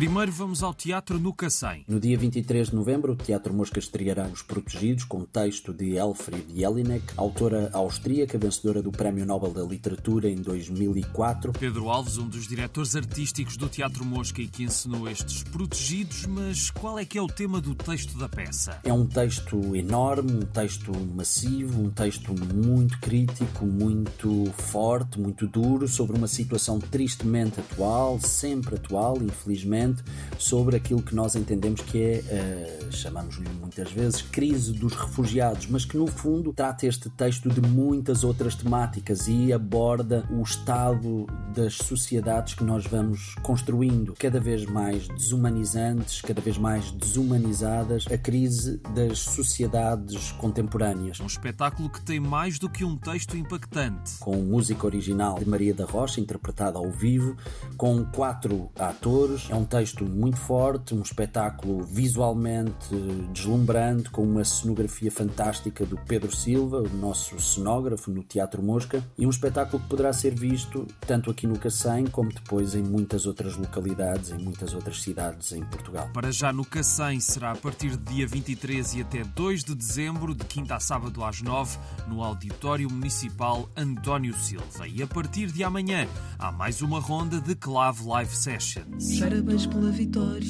primeiro vamos ao teatro no Cacém. No dia 23 de novembro, o Teatro Mosca estreará Os Protegidos, com texto de Elfried Jelinek, autora austríaca vencedora do Prémio Nobel da Literatura em 2004. Pedro Alves, um dos diretores artísticos do Teatro Mosca e que ensinou estes Protegidos, mas qual é que é o tema do texto da peça? É um texto enorme, um texto massivo, um texto muito crítico, muito forte, muito duro, sobre uma situação tristemente atual, sempre atual, infelizmente, sobre aquilo que nós entendemos que é, uh, chamamos-lhe muitas vezes, crise dos refugiados, mas que no fundo trata este texto de muitas outras temáticas e aborda o estado das sociedades que nós vamos construindo, cada vez mais desumanizantes, cada vez mais desumanizadas, a crise das sociedades contemporâneas. Um espetáculo que tem mais do que um texto impactante. Com música original de Maria da Rocha, interpretada ao vivo, com quatro atores. É um texto muito forte, um espetáculo visualmente deslumbrante, com uma cenografia fantástica do Pedro Silva, o nosso cenógrafo no Teatro Mosca, e um espetáculo que poderá ser visto tanto aqui no Cacém como depois em muitas outras localidades, em muitas outras cidades em Portugal. Para já no Cacém será a partir de dia 23 e até 2 de dezembro, de quinta a sábado às 9, no Auditório Municipal António Silva. E a partir de amanhã há mais uma ronda de Clave Live Sessions. Parabéns pela vitória,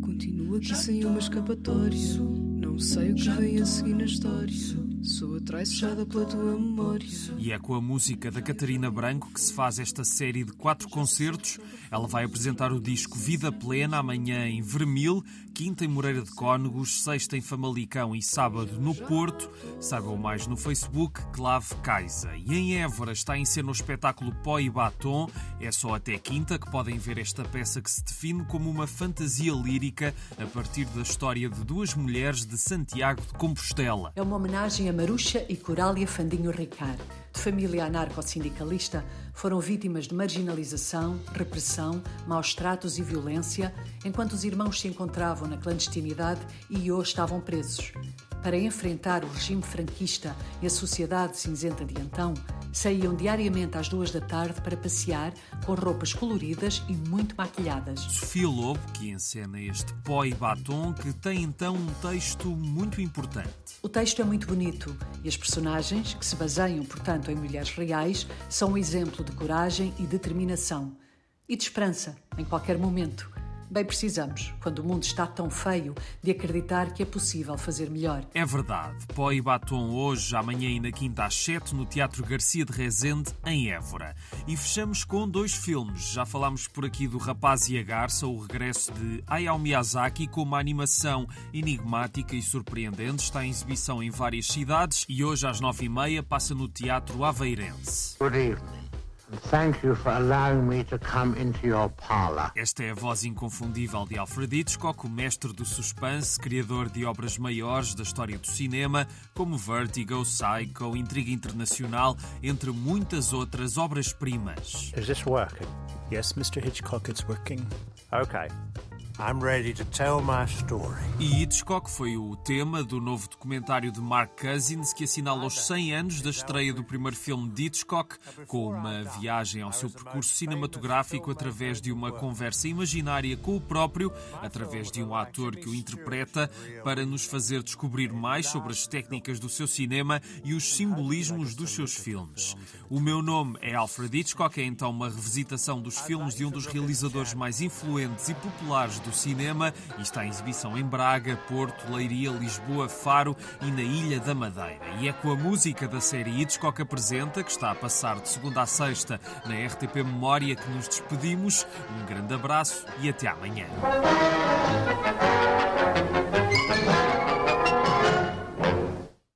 continua aqui sem uma escapatória. Não sei o que vem a seguir na história. Sou atraiçoada pela tua memória. E é com a música da Catarina Branco que se faz esta série de quatro concertos. Ela vai apresentar o disco Vida Plena amanhã em Vermil, quinta em Moreira de Cónegos, sexta em Famalicão e sábado no Porto. Saibam mais no Facebook Clave Caixa. E em Évora está em cena o espetáculo Pó e Batom. É só até quinta que podem ver esta peça que se define como uma fantasia lírica a partir da história de duas mulheres de Santiago de Compostela. É uma homenagem a Maruxa e Corália Fandinho Ricard, de família anarco-sindicalista, foram vítimas de marginalização, repressão, maus tratos e violência, enquanto os irmãos se encontravam na clandestinidade e hoje estavam presos. Para enfrentar o regime franquista e a sociedade cinzenta de então, saíam diariamente às duas da tarde para passear com roupas coloridas e muito maquilhadas. Sofia Lobo, que encena este pó e batom, que tem então um texto muito importante. O texto é muito bonito e as personagens, que se baseiam, portanto, em mulheres reais, são um exemplo de coragem e determinação. E de esperança, em qualquer momento. Bem precisamos, quando o mundo está tão feio, de acreditar que é possível fazer melhor. É verdade. Pó e batom hoje, amanhã e na quinta às sete, no Teatro Garcia de Rezende, em Évora. E fechamos com dois filmes. Já falámos por aqui do Rapaz e a Garça, o regresso de Hayao Miyazaki com uma animação enigmática e surpreendente. Está em exibição em várias cidades e hoje às nove e meia passa no Teatro Aveirense. Good evening. Thank you for allowing me to come into your parlor. Esta é a voz inconfundível de Alfred Hitchcock, o mestre do suspense, criador de obras maiores da história do cinema, como Vertigo, Psycho, Intriga Internacional, entre muitas outras obras-primas. Is this working? Yes, Mr. Hitchcock, it's working. Okay. I'm ready to tell my story. E Hitchcock foi o tema do novo documentário de Mark Cousins que assinala os 100 anos da estreia do primeiro filme de Hitchcock, com uma viagem ao seu percurso cinematográfico através de uma conversa imaginária com o próprio, através de um ator que o interpreta, para nos fazer descobrir mais sobre as técnicas do seu cinema e os simbolismos dos seus filmes. O meu nome é Alfred Hitchcock, é então uma revisitação dos filmes de um dos realizadores mais influentes e populares do cinema e está em exibição em Braga, Porto, Leiria, Lisboa, Faro e na Ilha da Madeira. E é com a música da série Hitchcock Apresenta, que está a passar de segunda a sexta na RTP Memória, que nos despedimos. Um grande abraço e até amanhã.